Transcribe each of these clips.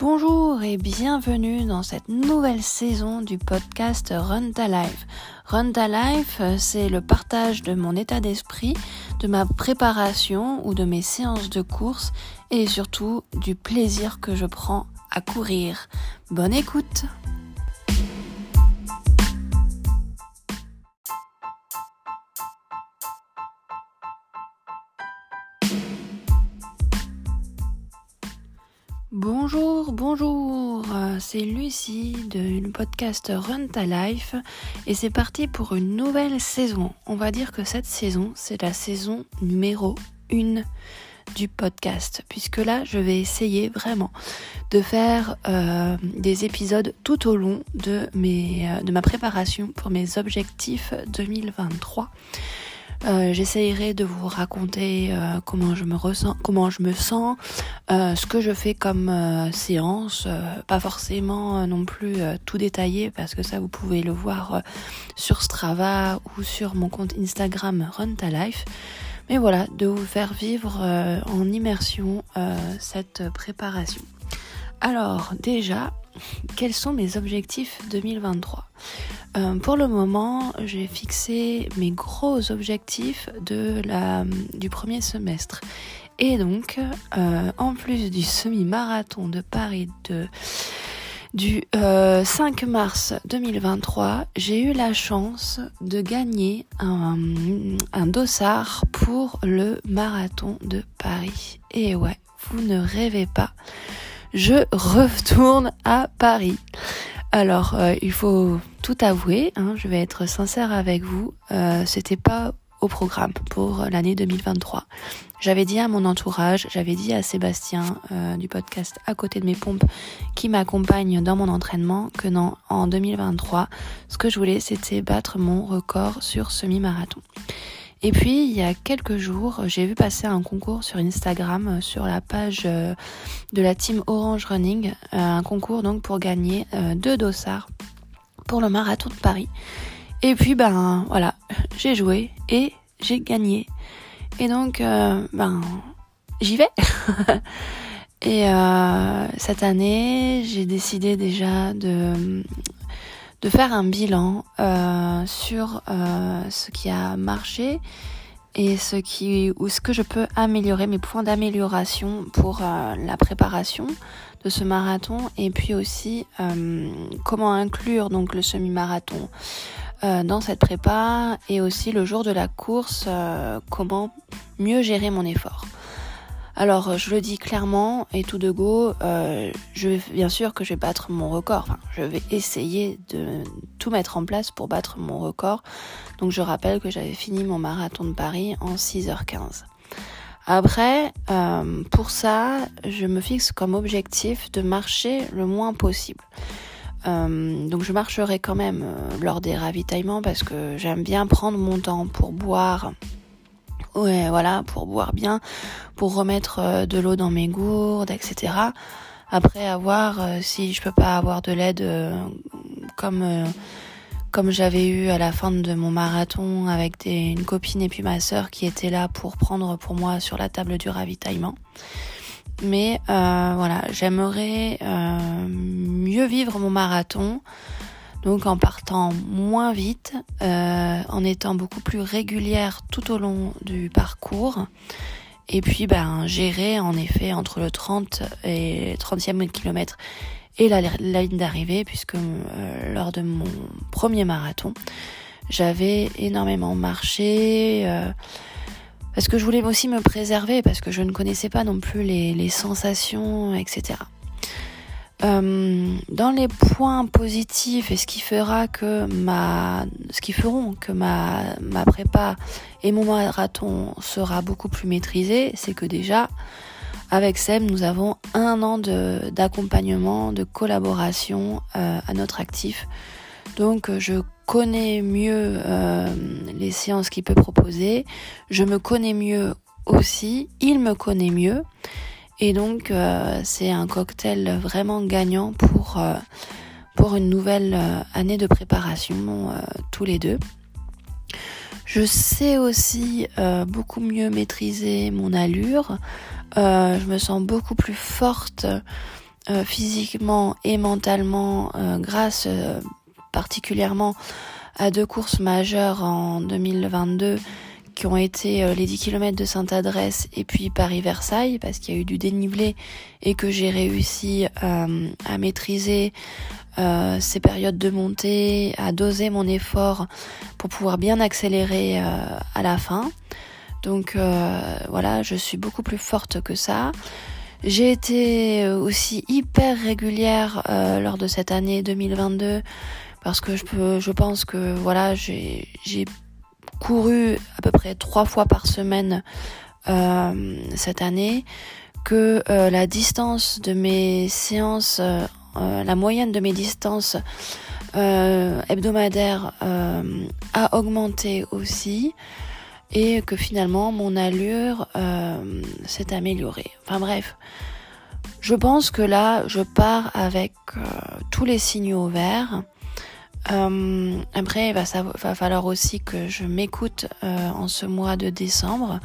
Bonjour et bienvenue dans cette nouvelle saison du podcast Run ta Life. Run ta Life, c'est le partage de mon état d'esprit, de ma préparation ou de mes séances de course et surtout du plaisir que je prends à courir. Bonne écoute! Bonjour, bonjour, c'est Lucie du podcast Run Ta Life et c'est parti pour une nouvelle saison. On va dire que cette saison, c'est la saison numéro 1 du podcast puisque là, je vais essayer vraiment de faire euh, des épisodes tout au long de, euh, de ma préparation pour mes objectifs 2023. Euh, j'essayerai de vous raconter euh, comment je me ressens, comment je me sens, euh, ce que je fais comme séance, pas forcément non plus tout détaillé parce que ça vous pouvez le voir sur Strava ou sur mon compte Instagram Run Life. Mais voilà, de vous faire vivre en immersion cette préparation. Alors déjà, quels sont mes objectifs 2023 euh, Pour le moment, j'ai fixé mes gros objectifs de la, du premier semestre. Et donc, euh, en plus du semi-marathon de Paris du 5 euh, mars 2023, j'ai eu la chance de gagner un, un dossard pour le marathon de Paris. Et ouais, vous ne rêvez pas je retourne à Paris. Alors, euh, il faut tout avouer, hein, je vais être sincère avec vous, euh, c'était pas au programme pour l'année 2023. J'avais dit à mon entourage, j'avais dit à Sébastien euh, du podcast à côté de mes pompes qui m'accompagne dans mon entraînement que non, en 2023, ce que je voulais c'était battre mon record sur semi-marathon. Et puis, il y a quelques jours, j'ai vu passer un concours sur Instagram, euh, sur la page euh, de la team Orange Running, euh, un concours donc pour gagner deux dossards pour le marathon de Paris. Et puis, ben voilà, j'ai joué et j'ai gagné. Et donc, ben, j'y vais. et cette année, j'ai décidé déjà de de faire un bilan euh, sur euh, ce qui a marché et ce qui ou ce que je peux améliorer, mes points d'amélioration pour euh, la préparation de ce marathon et puis aussi comment inclure donc le semi-marathon dans cette prépa et aussi le jour de la course comment mieux gérer mon effort. Alors, je le dis clairement et tout de go, euh, je vais bien sûr que je vais battre mon record. Je vais essayer de tout mettre en place pour battre mon record. Donc, je rappelle que j'avais fini mon marathon de Paris en 6h15. Après, euh, pour ça, je me fixe comme objectif de marcher le moins possible. Euh, donc je marcherai quand même lors des ravitaillements parce que j'aime bien prendre mon temps pour boire ouais, voilà, pour boire bien, pour remettre euh, de l'eau dans mes gourdes, etc. Après avoir euh, si je peux pas avoir de l'aide euh, comme comme j'avais eu à la fin de mon marathon avec des, une copine et puis ma sœur qui étaient là pour prendre pour moi sur la table du ravitaillement. Mais voilà, j'aimerais mieux vivre mon marathon donc en partant moins vite, euh, en étant beaucoup plus régulière tout au long du parcours. Et puis ben gérer en effet entre le 30 et 30e kilomètre et la, ligne d'arrivée puisque euh, lors de mon premier marathon, j'avais énormément marché euh, parce que je voulais aussi me préserver parce que je ne connaissais pas non plus les, les sensations, etc. Euh, dans les points positifs et ce qui fera que ma, ce qui feront que ma, ma prépa et mon marathon sera beaucoup plus maîtrisé, c'est que déjà, avec Seb, nous avons un an d'accompagnement, de, collaboration euh, à notre actif. Donc, je connais mieux euh, les séances qu'il peut proposer. Je me connais mieux aussi. Il me connaît mieux. Et donc euh, c'est un cocktail vraiment gagnant pour, euh, pour une nouvelle euh, année de préparation tous les deux. Je sais aussi beaucoup mieux maîtriser mon allure. je me sens beaucoup plus forte physiquement et mentalement grâce particulièrement à deux courses majeures en 2022 qui ont été euh, les 10 km de Sainte-Adresse et puis Paris-Versailles parce qu'il y a eu du dénivelé et que j'ai réussi euh, à maîtriser euh, ces périodes de montée, à doser mon effort pour pouvoir bien accélérer à la fin. Donc voilà, je suis beaucoup plus forte que ça. J'ai été aussi hyper régulière lors de cette année 2022 parce que je peux, je pense que voilà, j'ai couru à peu près trois fois par semaine euh, cette année, que euh, la distance de mes séances, euh, la moyenne de mes distances hebdomadaires a augmenté aussi et que finalement mon allure s'est améliorée. Enfin bref, je pense que là je pars avec tous les signaux verts. Euh, après, il va, va, falloir aussi que je m'écoute euh, en ce mois de décembre,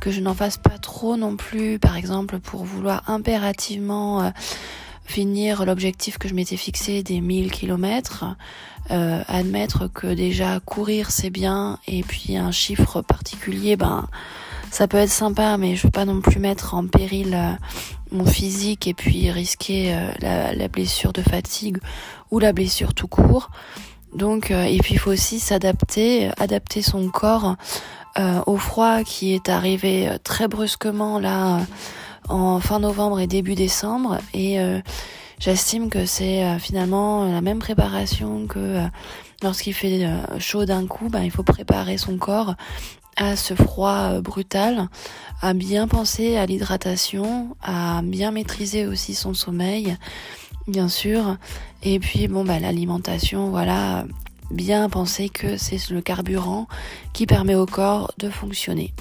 que je n'en fasse pas trop non plus, par exemple, pour vouloir impérativement euh, finir l'objectif que je m'étais fixé des 1000 km. Euh, admettre que déjà courir c'est bien et puis un chiffre particulier, ben ça peut être sympa, mais je veux pas non plus mettre en péril euh, mon physique et puis risquer euh, la, la, blessure de fatigue ou la blessure tout court. Donc, euh, et puis il faut aussi s'adapter, adapter son corps au froid qui est arrivé très brusquement là en fin novembre et début décembre. Et j'estime que c'est finalement la même préparation que lorsqu'il fait chaud d'un coup, ben, il faut préparer son corps à ce froid euh, brutal, à bien penser à l'hydratation, à bien maîtriser aussi son sommeil, bien sûr. Et puis bon bah l'alimentation, voilà, bien penser que c'est le carburant qui permet au corps de fonctionner.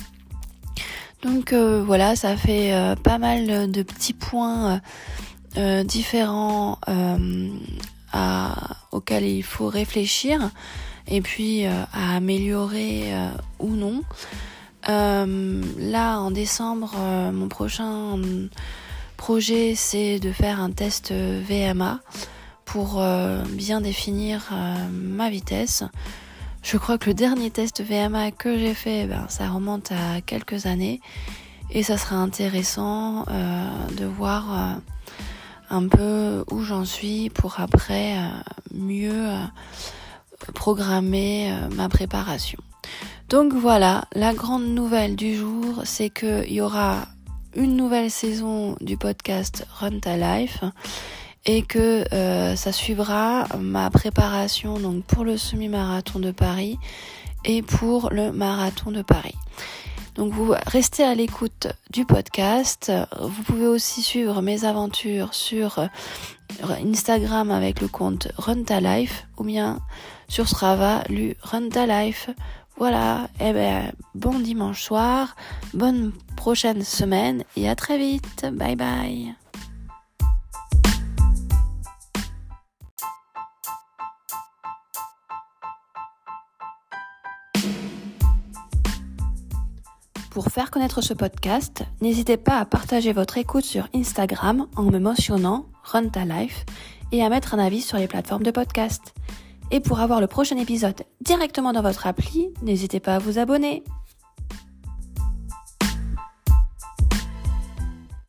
Donc euh, voilà, ça fait euh, pas mal de petits points différents auxquels il faut réfléchir et puis euh, à améliorer euh, ou non. Euh, là, en décembre, mon prochain projet, c'est de faire un test VMA pour bien définir ma vitesse. Je crois que le dernier test VMA que j'ai fait, ben, ça remonte à quelques années et ça sera intéressant de voir un peu où j'en suis pour après mieux programmer euh, ma préparation. Donc voilà, la grande nouvelle du jour, c'est qu'il y aura une nouvelle saison du podcast Run Ta Life et que euh, ça suivra ma préparation donc pour le semi-marathon de Paris et pour le marathon de Paris. Donc vous restez à l'écoute du podcast. Vous pouvez aussi suivre mes aventures sur Instagram avec le compte Run Ta Life ou bien sur Strava, lu Run Ta Life. Voilà, et eh ben bon dimanche soir, bonne prochaine semaine et à très vite. Bye bye. Pour faire connaître ce podcast, n'hésitez pas à partager votre écoute sur Instagram en me mentionnant Run Ta Life et à mettre un avis sur les plateformes de podcast. Et pour avoir le prochain épisode directement dans votre appli, n'hésitez pas à vous abonner.